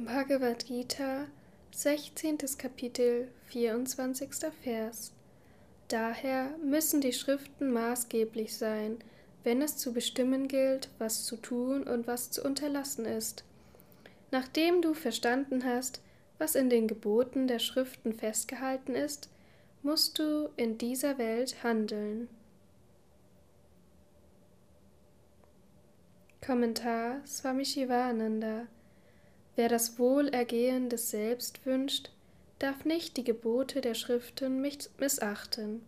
Bhagavad Gita, 16. Kapitel, 24. Vers. Daher müssen die Schriften maßgeblich sein, wenn es zu bestimmen gilt, was zu tun und was zu unterlassen ist. Nachdem du verstanden hast, was in den Geboten der Schriften festgehalten ist, musst du in dieser Welt handeln. Kommentar Swami Shivananda Wer das Wohlergehen des Selbst wünscht, darf nicht die Gebote der Schriften missachten.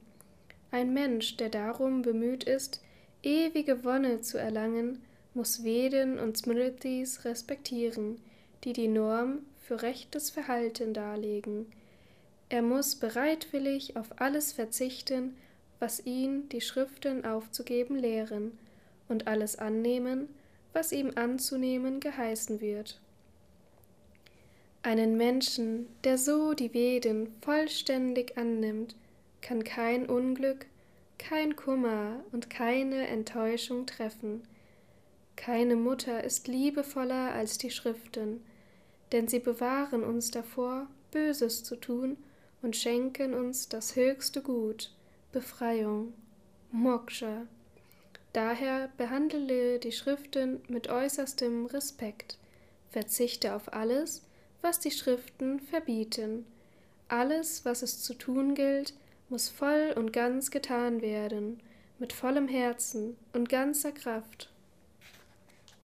Ein Mensch, der darum bemüht ist, ewige Wonne zu erlangen, muss Veden und Smritis respektieren, die die Norm für rechtes Verhalten darlegen. Er muss bereitwillig auf alles verzichten, was ihn die Schriften aufzugeben lehren, und alles annehmen, was ihm anzunehmen geheißen wird. Einen Menschen, der so die Veden vollständig annimmt, kann kein Unglück, kein Kummer und keine Enttäuschung treffen. Keine Mutter ist liebevoller als die Schriften, denn sie bewahren uns davor, Böses zu tun und schenken uns das höchste Gut, Befreiung, Moksha. Daher behandle die Schriften mit äußerstem Respekt, verzichte auf alles, was die Schriften verbieten. Alles, was es zu tun gilt, muss voll und ganz getan werden, mit vollem Herzen und ganzer Kraft.